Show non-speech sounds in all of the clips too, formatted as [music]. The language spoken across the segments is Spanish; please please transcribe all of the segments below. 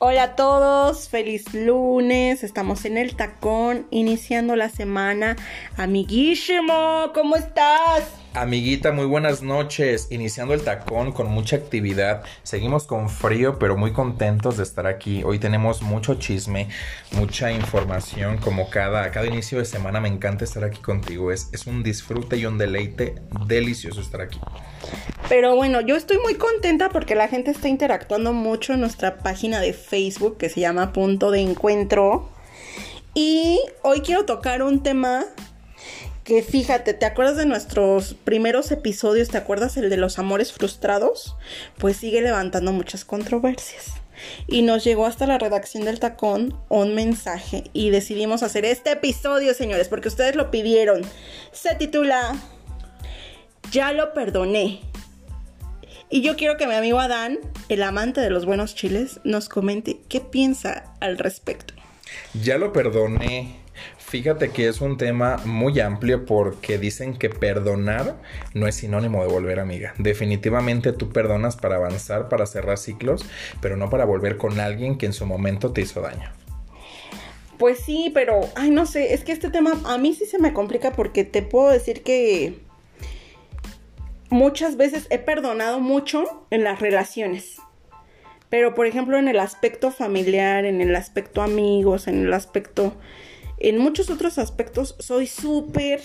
Hola a todos, feliz lunes, estamos en el tacón, iniciando la semana. Amiguísimo, ¿cómo estás? Amiguita, muy buenas noches. Iniciando el tacón con mucha actividad. Seguimos con frío, pero muy contentos de estar aquí. Hoy tenemos mucho chisme, mucha información. Como cada, cada inicio de semana, me encanta estar aquí contigo. Es, es un disfrute y un deleite delicioso estar aquí. Pero bueno, yo estoy muy contenta porque la gente está interactuando mucho en nuestra página de Facebook que se llama Punto de Encuentro. Y hoy quiero tocar un tema que fíjate, ¿te acuerdas de nuestros primeros episodios? ¿Te acuerdas el de los amores frustrados? Pues sigue levantando muchas controversias. Y nos llegó hasta la redacción del tacón un mensaje y decidimos hacer este episodio, señores, porque ustedes lo pidieron. Se titula Ya lo perdoné. Y yo quiero que mi amigo Adán, el amante de los buenos chiles, nos comente qué piensa al respecto. Ya lo perdoné. Fíjate que es un tema muy amplio porque dicen que perdonar no es sinónimo de volver amiga. Definitivamente tú perdonas para avanzar, para cerrar ciclos, pero no para volver con alguien que en su momento te hizo daño. Pues sí, pero, ay, no sé, es que este tema a mí sí se me complica porque te puedo decir que muchas veces he perdonado mucho en las relaciones. Pero por ejemplo en el aspecto familiar, en el aspecto amigos, en el aspecto... En muchos otros aspectos soy súper,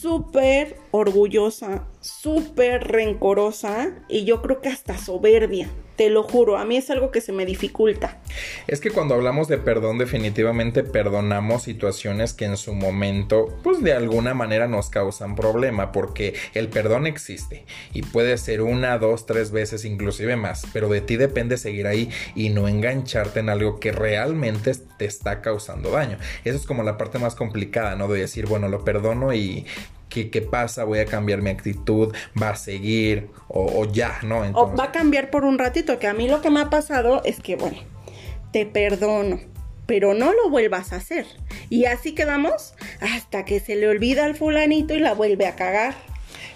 súper orgullosa, súper rencorosa y yo creo que hasta soberbia. Te lo juro, a mí es algo que se me dificulta. Es que cuando hablamos de perdón, definitivamente perdonamos situaciones que en su momento, pues de alguna manera nos causan problema, porque el perdón existe y puede ser una, dos, tres veces, inclusive más, pero de ti depende seguir ahí y no engancharte en algo que realmente te está causando daño. Eso es como la parte más complicada, ¿no? De decir, bueno, lo perdono y ¿Qué, ¿qué, pasa? Voy a cambiar mi actitud, va a seguir o, o ya, ¿no? Entonces... O va a cambiar por un ratito, que a mí lo que me ha pasado es que, bueno, te perdono, pero no lo vuelvas a hacer. Y así quedamos hasta que se le olvida al fulanito y la vuelve a cagar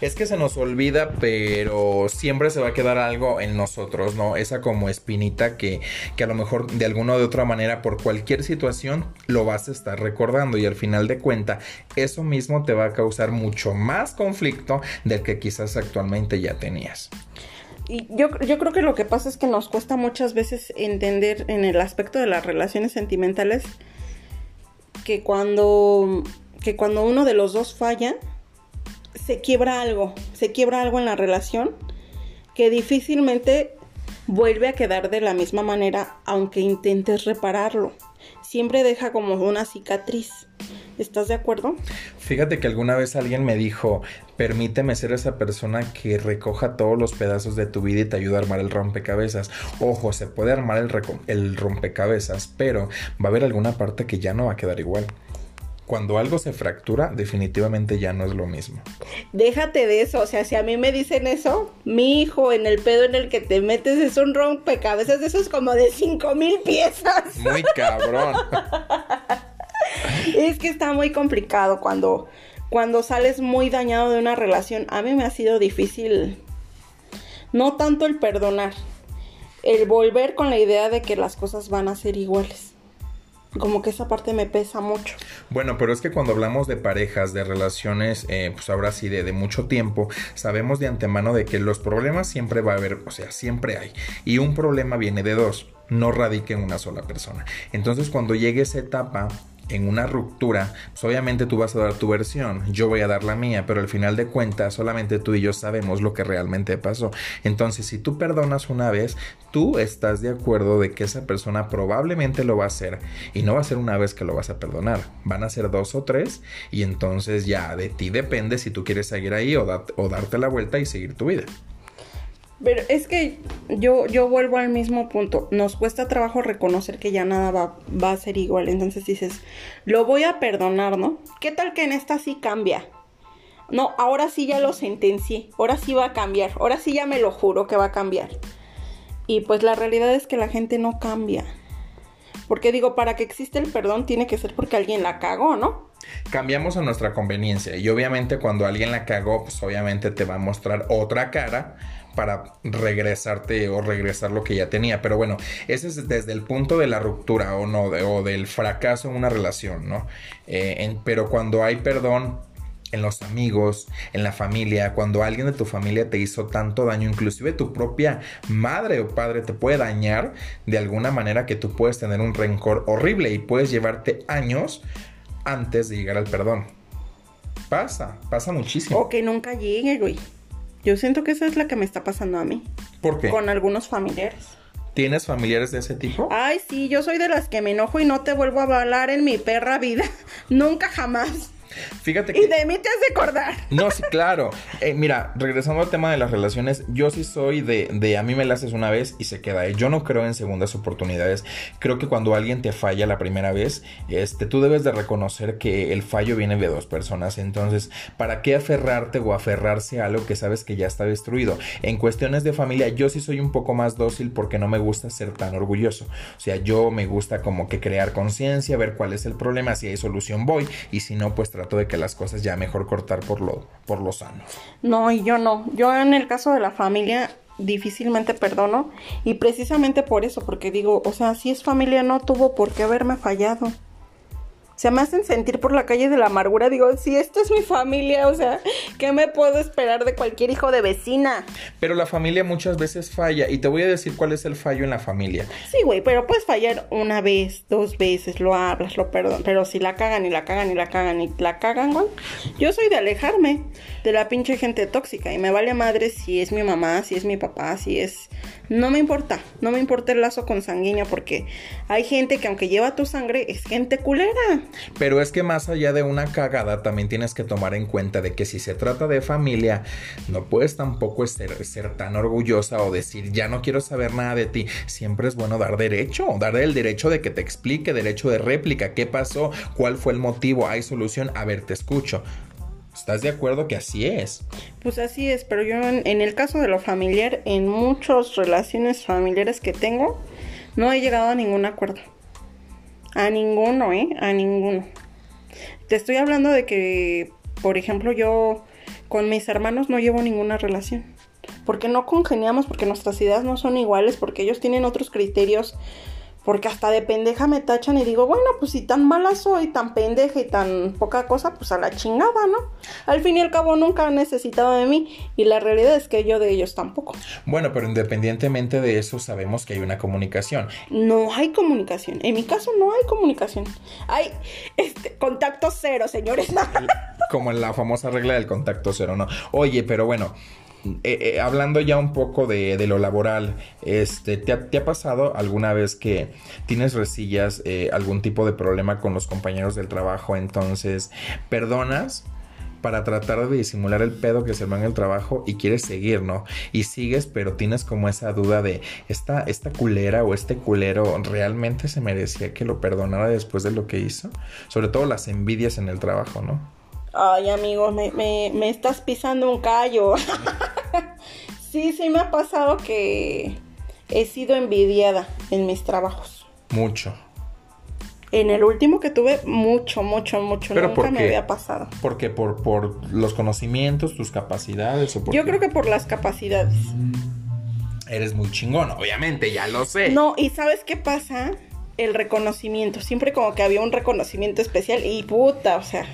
es que se nos olvida, pero siempre se va a quedar algo en nosotros, ¿no? Esa como espinita que, que a lo mejor de alguna o de otra manera por cualquier situación lo vas a estar recordando y al final de cuenta eso mismo te va a causar mucho más conflicto del que quizás actualmente ya tenías. Y yo, yo creo que lo que pasa es que nos cuesta muchas veces entender en el aspecto de las relaciones sentimentales que cuando, que cuando uno de los dos falla, se quiebra algo, se quiebra algo en la relación que difícilmente vuelve a quedar de la misma manera aunque intentes repararlo. Siempre deja como una cicatriz. ¿Estás de acuerdo? Fíjate que alguna vez alguien me dijo, permíteme ser esa persona que recoja todos los pedazos de tu vida y te ayuda a armar el rompecabezas. Ojo, se puede armar el, el rompecabezas, pero va a haber alguna parte que ya no va a quedar igual cuando algo se fractura, definitivamente ya no es lo mismo. Déjate de eso, o sea, si a mí me dicen eso, mi hijo en el pedo en el que te metes es un rompecabezas de esos como de cinco mil piezas. Muy cabrón. [laughs] es que está muy complicado cuando, cuando sales muy dañado de una relación. A mí me ha sido difícil, no tanto el perdonar, el volver con la idea de que las cosas van a ser iguales como que esa parte me pesa mucho. Bueno, pero es que cuando hablamos de parejas, de relaciones, eh, pues ahora sí, de, de, mucho tiempo, sabemos de antemano de que los problemas siempre va a haber, o sea, siempre hay. Y un problema viene de dos, no radica en una sola persona. Entonces cuando llegue esa etapa en una ruptura, pues obviamente tú vas a dar tu versión, yo voy a dar la mía, pero al final de cuentas solamente tú y yo sabemos lo que realmente pasó. Entonces, si tú perdonas una vez, tú estás de acuerdo de que esa persona probablemente lo va a hacer y no va a ser una vez que lo vas a perdonar, van a ser dos o tres y entonces ya de ti depende si tú quieres seguir ahí o, o darte la vuelta y seguir tu vida. Pero es que yo, yo vuelvo al mismo punto. Nos cuesta trabajo reconocer que ya nada va, va, a ser igual. Entonces dices, lo voy a perdonar, ¿no? ¿Qué tal que en esta sí cambia? No, ahora sí ya lo sentencié. Ahora sí va a cambiar. Ahora sí ya me lo juro que va a cambiar. Y pues la realidad es que la gente no cambia. Porque digo, para que exista el perdón tiene que ser porque alguien la cagó, ¿no? cambiamos a nuestra conveniencia y obviamente cuando alguien la cagó, pues obviamente te va a mostrar otra cara para regresarte o regresar lo que ya tenía. Pero bueno, ese es desde el punto de la ruptura o no, o del fracaso en una relación, ¿no? Eh, pero cuando hay perdón en los amigos, en la familia, cuando alguien de tu familia te hizo tanto daño, inclusive tu propia madre o padre te puede dañar de alguna manera que tú puedes tener un rencor horrible y puedes llevarte años antes de llegar al perdón. Pasa, pasa muchísimo. O que nunca llegue, güey. Yo siento que esa es la que me está pasando a mí. ¿Por qué? Con algunos familiares. ¿Tienes familiares de ese tipo? Ay, sí, yo soy de las que me enojo y no te vuelvo a hablar en mi perra vida. [laughs] Nunca jamás. Fíjate que... Y de mí te has de acordar. No, sí, claro. Eh, mira, regresando al tema de las relaciones, yo sí soy de, de a mí me la haces una vez y se queda. ¿eh? Yo no creo en segundas oportunidades. Creo que cuando alguien te falla la primera vez, este, tú debes de reconocer que el fallo viene de dos personas. Entonces, ¿para qué aferrarte o aferrarse a algo que sabes que ya está destruido? En cuestiones de familia, yo sí soy un poco más dócil porque no me gusta ser tan orgulloso. O sea, yo me gusta como que crear conciencia, ver cuál es el problema, si hay solución voy y si no, pues trato de que las cosas ya mejor cortar por lo, por lo sano. No, y yo no. Yo en el caso de la familia difícilmente perdono y precisamente por eso, porque digo, o sea, si es familia no tuvo por qué haberme fallado se me hacen sentir por la calle de la amargura. Digo, si esto es mi familia, o sea, ¿qué me puedo esperar de cualquier hijo de vecina? Pero la familia muchas veces falla y te voy a decir cuál es el fallo en la familia. Sí, güey, pero puedes fallar una vez, dos veces, lo hablas, lo perdonas, pero si la cagan y la cagan y la cagan y la cagan, güey, yo soy de alejarme de la pinche gente tóxica y me vale madre si es mi mamá, si es mi papá, si es... No me importa, no me importa el lazo consanguíneo porque hay gente que aunque lleva tu sangre es gente culera. Pero es que más allá de una cagada, también tienes que tomar en cuenta de que si se trata de familia, no puedes tampoco ser, tan orgullosa o decir, ya no quiero saber nada de ti. Siempre es bueno dar derecho, dar el derecho de que te explique, derecho de réplica, qué pasó, cuál fue el motivo, hay solución, a ver, te escucho. ¿Estás de acuerdo que así es? Pues así es, pero yo en, en, el caso de lo familiar, en muchas relaciones familiares que tengo, no he llegado a ningún acuerdo. A ninguno, ¿eh? A ninguno. Te estoy hablando de que, por ejemplo, yo con mis hermanos no llevo ninguna relación. Porque no congeniamos, porque nuestras ideas no son iguales, porque ellos tienen otros criterios porque hasta de pendeja me tachan y digo, bueno, pues si tan mala soy, tan pendeja y tan poca cosa, pues a la chingada, ¿no? Al fin y al cabo nunca han necesitado de mí y la realidad es que yo de ellos tampoco. Bueno, pero independientemente de eso sabemos que hay una comunicación. No hay comunicación. En mi caso no hay comunicación. Hay este contacto cero, señores. Como en la famosa regla del contacto cero, ¿no? Oye, pero bueno, eh, eh, hablando ya un poco de, lo laboral, este, ¿te ha, pasado alguna vez que tienes resillas, eh, algún tipo de problema con los compañeros del trabajo? Entonces, perdonas para tratar de disimular el pedo que se va en el trabajo y quieres seguir, ¿no? Y sigues, pero tienes como esa duda de, ¿esta, esta culera o este culero realmente se merecía que lo perdonara después de lo que hizo? Sobre todo las envidias en el trabajo, ¿no? Ay, amigo, me, me, me estás pisando un callo. [laughs] sí, sí me ha pasado que he sido envidiada en mis trabajos. Mucho. En el último que tuve, mucho, mucho, mucho. ¿Pero Nunca me había pasado. ¿Por qué? ¿Por, por los conocimientos, tus capacidades o por Yo qué? creo que por las capacidades. Eres muy chingón, obviamente, ya lo sé. No, y ¿sabes qué pasa? El reconocimiento. Siempre como que había un reconocimiento especial y puta, o sea.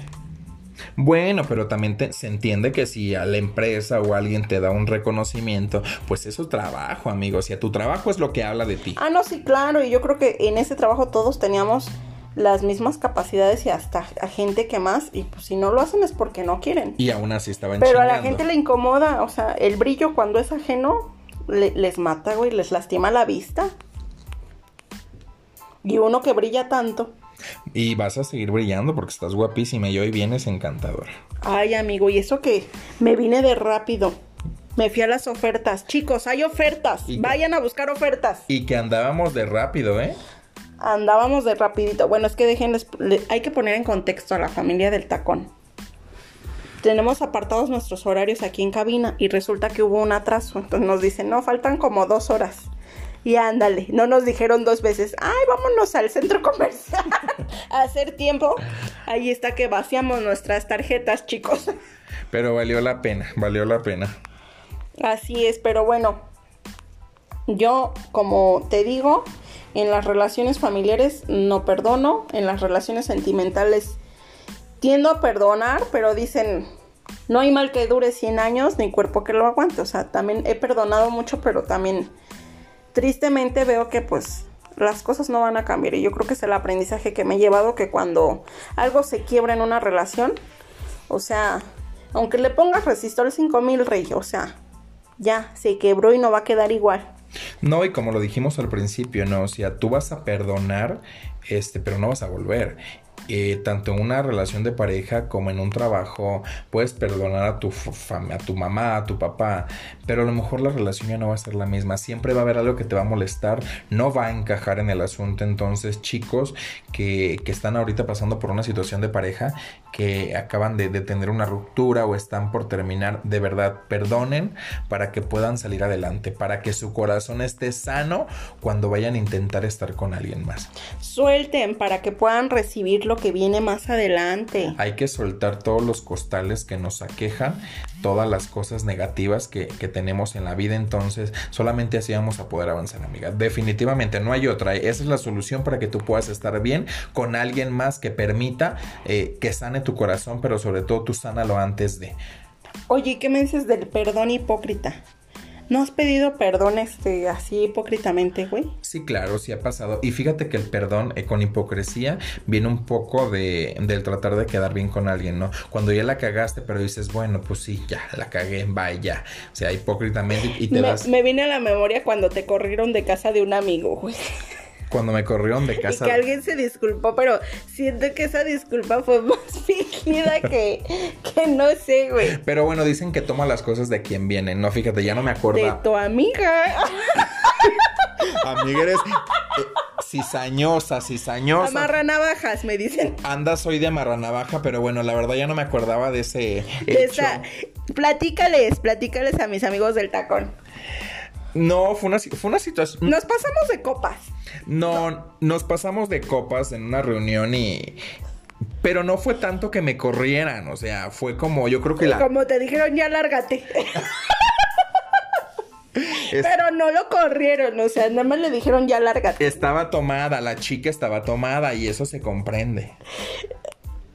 Bueno, pero también te- se entiende que si a la empresa o alguien te da un reconocimiento, pues es su trabajo, amigos. Y a tu trabajo es lo que habla de ti. Ah, no, sí, claro. Y yo creo que en ese trabajo todos teníamos las mismas capacidades y hasta a gente que más. Y pues si no lo hacen es porque no quieren. Y aún así estaban Pero a la gente le incomoda, o sea, el brillo cuando es ajeno le- les mata, güey, les lastima la vista. Y uno que brilla tanto. Y vas a seguir brillando porque estás guapísima y hoy vienes encantadora. Ay, amigo, y eso que me vine de rápido. Me fui a las ofertas. Chicos, hay ofertas. ¿Y? Vayan a buscar ofertas. Y que andábamos de rápido, ¿eh? Andábamos de rapidito. Bueno, es que déjenles, le- hay que poner en contexto a la familia del tacón. Tenemos apartados nuestros horarios aquí en cabina y resulta que hubo un atraso. Entonces nos dicen, no, faltan como dos horas. Y ándale, no nos dijeron dos veces, ay, vámonos al centro comercial [laughs] hacer tiempo. Ahí está que vaciamos nuestras tarjetas, chicos. Pero valió la pena, valió la pena. Así es, pero bueno, yo como te digo, en las relaciones familiares no perdono, en las relaciones sentimentales tiendo a perdonar, pero dicen, no hay mal que dure 100 años ni cuerpo que lo aguante. O sea, también he perdonado mucho, pero también tristemente veo que pues las cosas no van a cambiar. Y yo creo que es el aprendizaje que me he llevado, que cuando algo se quiebra en una relación, o sea, aunque le pongas resistor 5000 rey, o sea, ya se quebró y no va a quedar igual. No, y como lo dijimos al principio, no, o sea, tú vas a perdonar, este, pero no vas a volver. Eh, tanto en una relación de pareja como en un trabajo, puedes perdonar a tu, a tu mamá, a tu papá, pero a lo mejor la relación ya no va a ser la misma. Siempre va a haber algo que te va a molestar, no va a encajar en el asunto. Entonces, chicos que, que están ahorita pasando por una situación de pareja, que acaban de, de, tener una ruptura o están por terminar, de verdad, perdonen para que puedan salir adelante, para que su corazón esté sano cuando vayan a intentar estar con alguien más. Suelten para que puedan recibir lo que viene más adelante. Hay que soltar todos los costales que nos aquejan, todas las cosas negativas que, que tenemos en la vida, entonces solamente así vamos a poder avanzar, amiga. Definitivamente no hay otra. Esa es la solución para que tú puedas estar bien con alguien más que permita eh, que sane tu corazón, pero sobre todo tú sánalo antes de. Oye, ¿qué me dices del perdón hipócrita? ¿No has pedido perdón este, así hipócritamente, güey? Sí, claro, sí ha pasado. Y fíjate que el perdón eh, con hipocresía viene un poco de, del tratar de quedar bien con alguien, ¿no? Cuando ya la cagaste, pero dices, bueno, pues sí, ya, la cagué, vaya. O sea, hipócritamente y te me, das... Me viene a la memoria cuando te corrieron de casa de un amigo, güey cuando me corrieron de casa. Y que alguien se disculpó, pero siento que esa disculpa fue [laughs] más fingida que, que no sé, güey. Pero bueno, dicen que toma las cosas de quien viene. No, fíjate, ya no me acuerdo. De tu amiga. amiga eres eh, cizañosa, cizañosa. Amarranavajas, me dicen. Andas hoy de amarranavaja, pero bueno, la verdad ya no me acordaba de ese de hecho. Esa... Platícales, platícales a mis amigos del tacón. No, fue una, fue una situación. Nos pasamos de copas. No, nos pasamos de copas en una reunión y. Pero no fue tanto que me corrieran, o sea, fue como, yo creo que la. Como te dijeron, ya lárgate. [laughs] Pero no lo corrieron, o sea, nada más le dijeron ya lárgate. Estaba tomada, la chica estaba tomada y eso se comprende.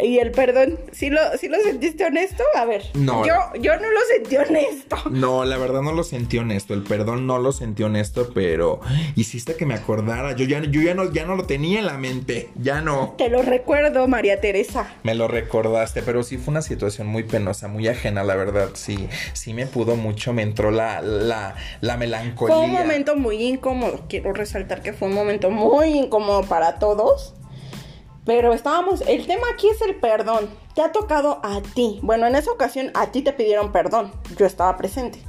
Y el perdón, ¿sí lo, ¿sí lo sentiste honesto? A ver. No. Yo, yo no lo sentí honesto. No, la verdad no lo sentí honesto. El perdón no lo sentí honesto, pero hiciste que me acordara. Yo ya, yo ya, no, ya no lo tenía en la mente. Ya no. Te lo recuerdo, María Teresa. Me lo recordaste, pero sí fue una situación muy penosa, muy ajena, la verdad. Sí, sí me pudo mucho, me entró la, la, la melancolía. Fue un momento muy incómodo. Quiero resaltar que fue un momento muy incómodo para todos. Pero estábamos, el tema aquí es el perdón. Te ha tocado a ti. Bueno, en esa ocasión a ti te pidieron perdón. Yo estaba presente.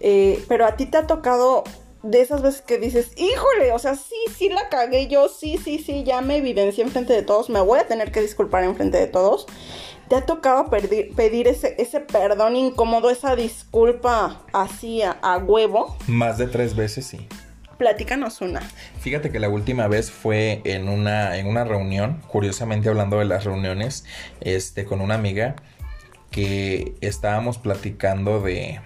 Eh, pero a ti te ha tocado de esas veces que dices, híjole, o sea, sí, sí la cagué yo, sí, sí, sí, ya me evidencié enfrente de todos, me voy a tener que disculpar enfrente de todos. ¿Te ha tocado pedir, ese, perdón incómodo, esa disculpa así a huevo? Más de tres veces, sí. Platícanos una. Fíjate que la última vez fue en una, en una reunión, curiosamente hablando de las reuniones, este, con una amiga que estábamos platicando de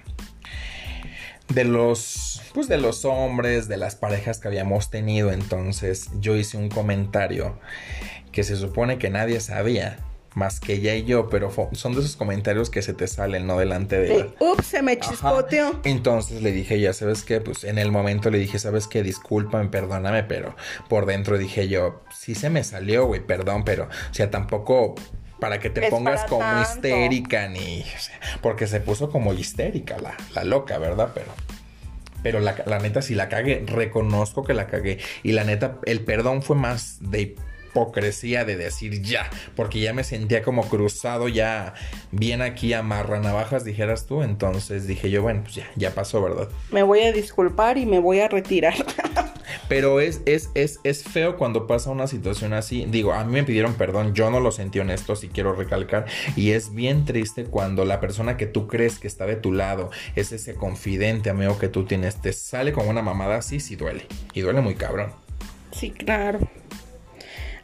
de los pues de los hombres, de las parejas que habíamos tenido, entonces yo hice un comentario que se supone que nadie sabía más que ella y yo, pero son de esos comentarios que se te salen, ¿no? Delante de... Sí. Ups, se me chispoteó. Entonces le dije, ya sabes qué, pues en el momento le dije, sabes qué, discúlpame, perdóname, pero por dentro dije yo, sí se me salió, güey, perdón, pero, o sea, tampoco para que te Es pongas como tanto. histérica ni... o sea, porque se puso como histérica la, la loca, ¿verdad? Pero... Pero la, la neta, si la cagué, reconozco que la cagué. Y la neta, el perdón fue más de hipocresía de decir ya, porque ya me sentía como cruzado, ya bien aquí amarra navajas, dijeras tú. Entonces dije yo, bueno, pues ya, ya pasó, ¿verdad? Me voy a disculpar y me voy a retirar. [laughs] Pero es, es, es, es feo cuando pasa una situación así. Digo, a mí me pidieron perdón, yo no lo sentí honesto, si quiero recalcar. Y es bien triste cuando la persona que tú crees que está de tu lado, es ese confidente amigo que tú tienes, te sale con una mamada así, sí duele. Y duele muy cabrón. sí, claro.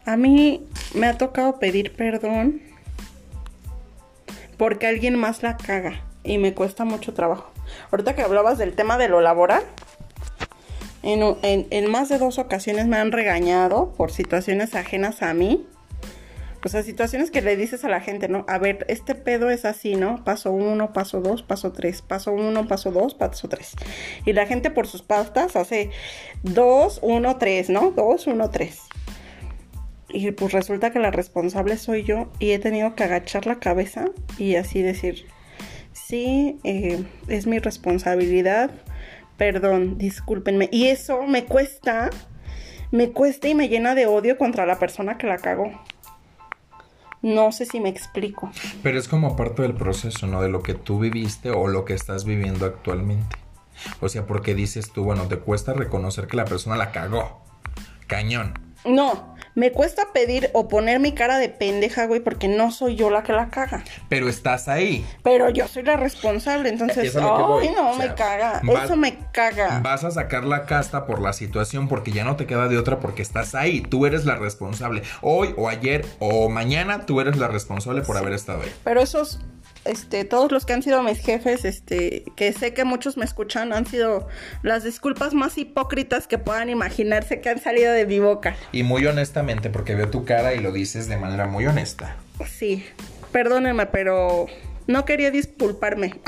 A mí me ha tocado pedir perdón porque alguien más la caga y me cuesta mucho trabajo. Ahorita que hablabas del tema de lo laboral, en, más de dos ocasiones me han regañado por situaciones ajenas a mí. O sea, situaciones que le dices a la gente, ¿no? A ver, este pedo es así, ¿no? Paso uno, paso dos, paso tres. Paso uno, paso dos, paso tres. Y la gente por sus pautas hace dos, uno, tres, ¿no? Dos, uno, tres. Y pues resulta que la responsable soy yo y he tenido que agachar la cabeza y así decir, sí, eh, es mi responsabilidad, perdón, discúlpenme. Y eso me cuesta, me cuesta y me llena de odio contra la persona que la cagó. No sé si me explico. Pero es como parte del proceso, ¿no? De lo que tú viviste o lo que estás viviendo actualmente. O sea, porque dices tú, bueno, te cuesta reconocer que la persona la cagó. Cañón. No, me cuesta pedir o poner mi cara de pendeja, güey, porque no soy yo la que la caga. Pero estás ahí. Pero yo soy la responsable, entonces, Eso es lo que voy. ay, no, O sea, me caga. vas- Eso me caga. Vas a sacar la casta por la situación porque ya no te queda de otra porque estás ahí. Tú eres la responsable. Hoy o ayer o mañana tú eres la responsable por haber estado ahí. Pero esos, este, todos los que han sido mis jefes, este, que sé que muchos me escuchan, han sido las disculpas más hipócritas que puedan imaginarse que han salido de mi boca. Y muy honestamente porque veo tu cara y lo dices de manera muy honesta. Sí, perdónenme, pero no quería disculparme.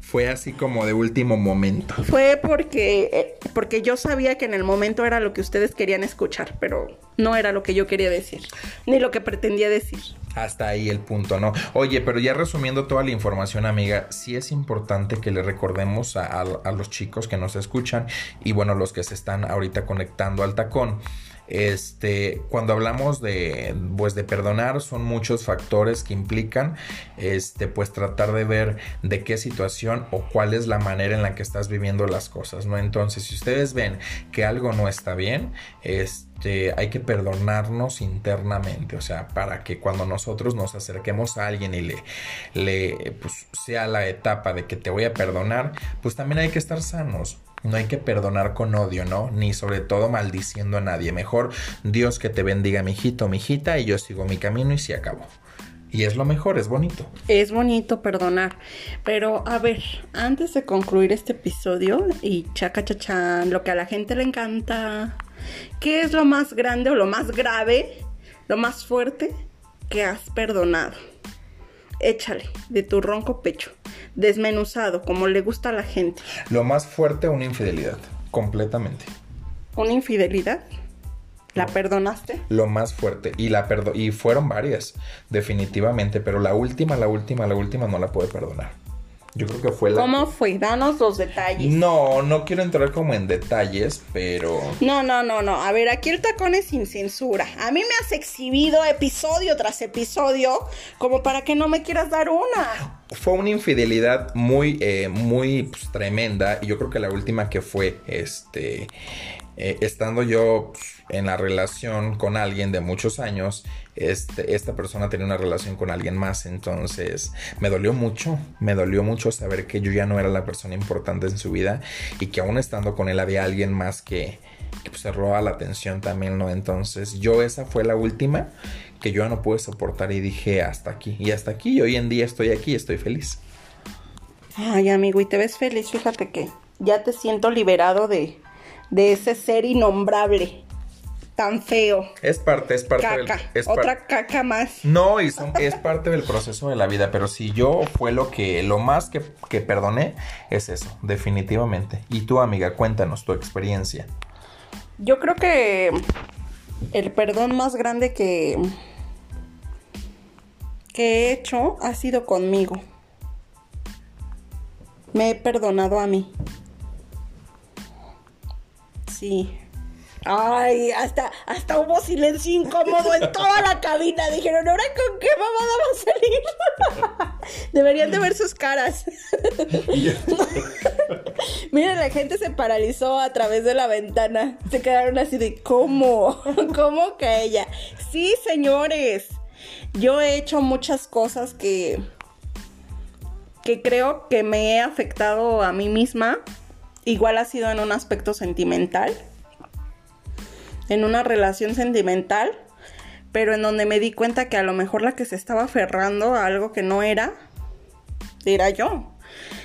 Fue así como de último momento. Fue porque, eh, porque yo sabía que en el momento era lo que ustedes querían escuchar, pero no era lo que yo quería decir, ni lo que pretendía decir. Hasta ahí el punto, ¿no? Oye, pero ya resumiendo toda la información, amiga, sí es importante que le recordemos a, los chicos que nos escuchan y bueno, los que se están ahorita conectando al tacón. Este, cuando hablamos de, pues, de perdonar, son muchos factores que implican, este, pues, tratar de ver de qué situación o cuál es la manera en la que estás viviendo las cosas, ¿no? Entonces, si ustedes ven que algo no está bien, este, hay que perdonarnos internamente, o sea, para que cuando nosotros nos acerquemos a alguien y le, le, pues, sea la etapa de que te voy a perdonar, pues también hay que estar sanos. No hay que perdonar con odio, ¿no? Ni sobre todo maldiciendo a nadie. Mejor Dios que te bendiga, mijito, mijita, y yo sigo mi camino y se acabó. Y es lo mejor, es bonito. Es bonito perdonar, pero a ver, antes de concluir este episodio y chaca chachán, lo que a la gente le encanta, ¿qué es lo más grande o lo más grave, lo más fuerte que has perdonado? Échale de tu ronco pecho, desmenuzado como le gusta a la gente. Lo más fuerte, una infidelidad. Completamente. ¿Una infidelidad? ¿La perdonaste? Lo más fuerte. Y la perdo y fueron varias, definitivamente. Pero la última, la última, la última no la pude perdonar. Yo creo que fue la. ¿Cómo fue? Danos los detalles. No, no quiero entrar como en detalles, pero. No, no, no, no. A ver, aquí el tacón es sin censura. A mí me has exhibido episodio tras episodio como para que no me quieras dar una. Fue una infidelidad muy, eh, muy pues, tremenda. Y yo creo que la última que fue, este, eh, estando yo pues, en la relación con alguien de muchos años, este, esta persona tenía una relación con alguien más. Entonces, me dolió mucho, me dolió mucho saber que yo ya no era la persona importante en su vida y que aún estando con él había alguien más que, que pues, se roba la atención también, ¿no? Entonces, yo esa fue la última que yo ya no pude soportar y dije hasta aquí. Y hasta aquí, y hoy en día estoy aquí, estoy feliz. Ay, amigo, y te ves feliz. Fíjate que ya te siento liberado de, de ese ser innombrable, tan feo. Es parte, es parte del... Caca. es par- Otra caca más. No, y son- es parte del proceso de la vida, pero si yo fue lo que, lo más que, que perdoné, es eso, definitivamente. Y tú, amiga, cuéntanos tu experiencia. Yo creo que el perdón más grande que, que he hecho ha sido conmigo. Me he perdonado a mí. Sí. Ay, hasta, hasta hubo silencio incómodo en toda la cabina. Dijeron, ¿ahora con qué mamada va a salir? [laughs] Deberían de ver sus caras. [laughs] Mira, la gente se paralizó a través de la ventana. Se quedaron así de, ¿cómo? [laughs] ¿Cómo que ella? Sí, señores. Yo he hecho muchas cosas que, que creo que me he afectado a mí misma. Igual ha sido en un aspecto sentimental. en una relación sentimental, pero en donde me di cuenta que a lo mejor la que se estaba aferrando a algo que no era, era yo.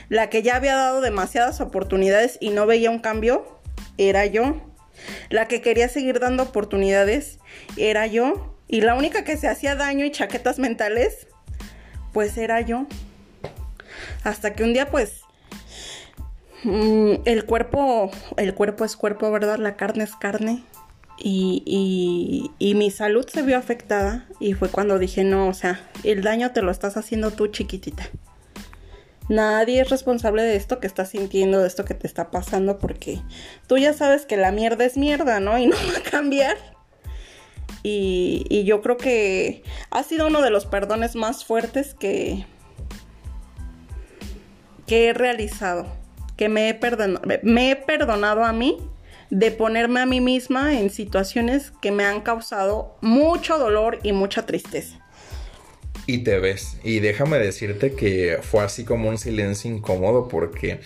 La que ya había dado demasiadas oportunidades y no veía un cambio, era yo. La que quería seguir dando oportunidades, era yo. Y la única que se hacía daño y chaquetas mentales, pues era yo. Hasta que un día, pues, mm, el cuerpo, el cuerpo es cuerpo, ¿verdad? La carne es carne. Y, y, y, mi salud se vio afectada y fue cuando dije, no, o sea, el daño te lo estás haciendo tú chiquitita. Nadie es responsable de esto que estás sintiendo, de esto que te está pasando, porque tú ya sabes que la mierda es mierda, ¿no? Y [laughs] no va a cambiar. Y, yo creo que ha sido uno de los perdones más fuertes que, que he realizado, que me he, perdonado, me he perdonado a mí de ponerme a mí misma en situaciones que me han causado mucho dolor y mucha tristeza. Y te ves. Y déjame decirte que fue así como un silencio incómodo porque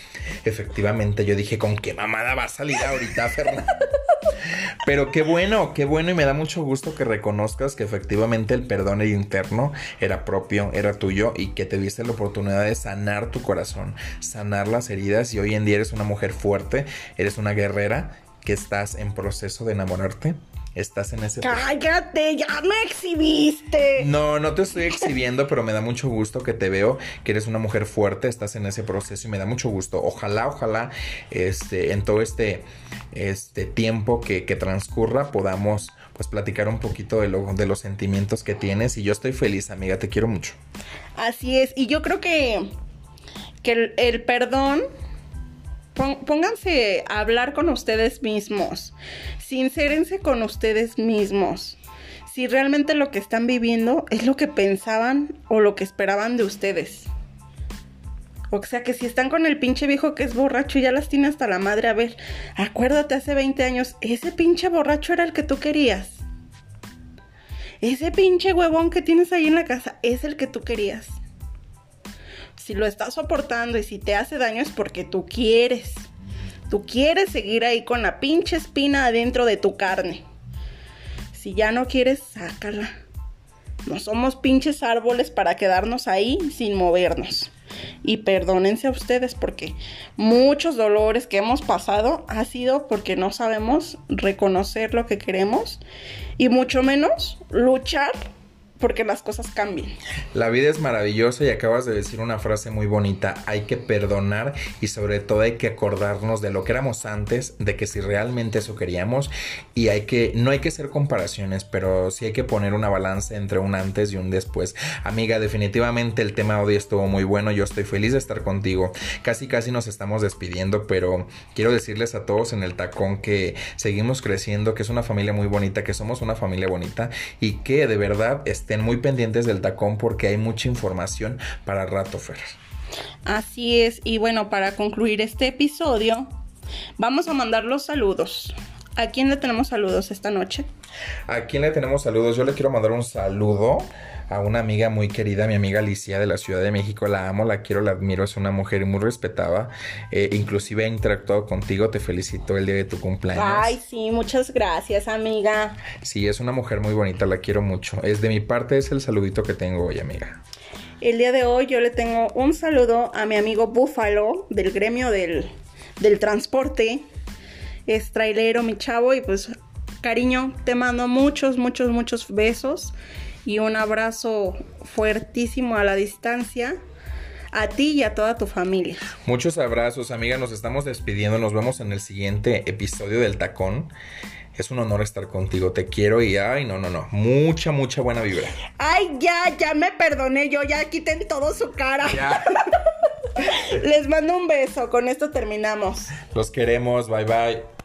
efectivamente yo dije, ¿con qué mamada va a salir ahorita, Fernanda? [laughs] Pero qué bueno, qué bueno y me da mucho gusto que reconozcas que efectivamente el perdón interno era propio, era tuyo y que te diste la oportunidad de sanar tu corazón, sanar las heridas y hoy en día eres una mujer fuerte, eres una guerrera que estás en proceso de enamorarte. Estás en ese... Cállate, ya me exhibiste. No, no te estoy exhibiendo, pero me da mucho gusto que te veo, que eres una mujer fuerte, estás en ese proceso y me da mucho gusto. Ojalá, ojalá, este, en todo este, este tiempo que, que transcurra podamos pues platicar un poquito de, lo, de los sentimientos que tienes y yo estoy feliz, amiga, te quiero mucho. Así es, y yo creo que, que el, el perdón pónganse a hablar con ustedes mismos, sincérense con ustedes mismos. Si realmente lo que están viviendo es lo que pensaban o lo que esperaban de ustedes. O sea que si están con el pinche viejo que es borracho y ya las tiene hasta la madre, a ver, acuérdate hace 20 años, ese pinche borracho era el que tú querías. Ese pinche huevón que tienes ahí en la casa es el que tú querías si lo estás soportando y si te hace daño es porque tú quieres. Tú quieres seguir ahí con la pinche espina adentro de tu carne. Si ya no quieres, sácala. No somos pinches árboles para quedarnos ahí sin movernos. Y perdónense a ustedes porque muchos dolores que hemos pasado ha sido porque no sabemos reconocer lo que queremos y mucho menos luchar porque las cosas cambian. La vida es maravillosa y acabas de decir una frase muy bonita, hay que perdonar y sobre todo hay que acordarnos de lo que éramos antes, de que si realmente eso queríamos y hay que, no hay que hacer comparaciones, pero sí hay que poner una balanza entre un antes y un después. Amiga, definitivamente el tema de hoy estuvo muy bueno, yo estoy feliz de estar contigo, casi casi nos estamos despidiendo, pero quiero decirles a todos en el tacón que seguimos creciendo, que es una familia muy bonita, que somos una familia bonita y que de verdad estén muy pendientes del tacón porque hay mucha información para rato, Fer. Así es, y bueno, para concluir este episodio, vamos a mandar los saludos. ¿A quién le tenemos saludos esta noche? ¿A quién le tenemos saludos? Yo le quiero mandar un saludo a una amiga muy querida, mi amiga Alicia de la Ciudad de México. La amo, la quiero, la admiro. Es una mujer muy respetada. Eh, inclusive he interactuado contigo. Te felicito el día de tu cumpleaños. Ay, sí, muchas gracias, amiga. Sí, es una mujer muy bonita, la quiero mucho. Es de mi parte, es el saludito que tengo hoy, amiga. El día de hoy yo le tengo un saludo a mi amigo Búfalo del gremio del, del transporte. Es trailero, mi chavo, y pues cariño, te mando muchos, muchos, muchos besos y un abrazo fuertísimo a la distancia a ti y a toda tu familia. Muchos abrazos, amiga. Nos estamos despidiendo. Nos vemos en el siguiente episodio del Tacón. Es un honor estar contigo. Te quiero y ay, no, no, no. Mucha, mucha buena vibra. Ay, ya, ya me perdoné. Yo ya quiten todo su cara. [laughs] Les mando un beso. Con esto terminamos. Los queremos. Bye, bye.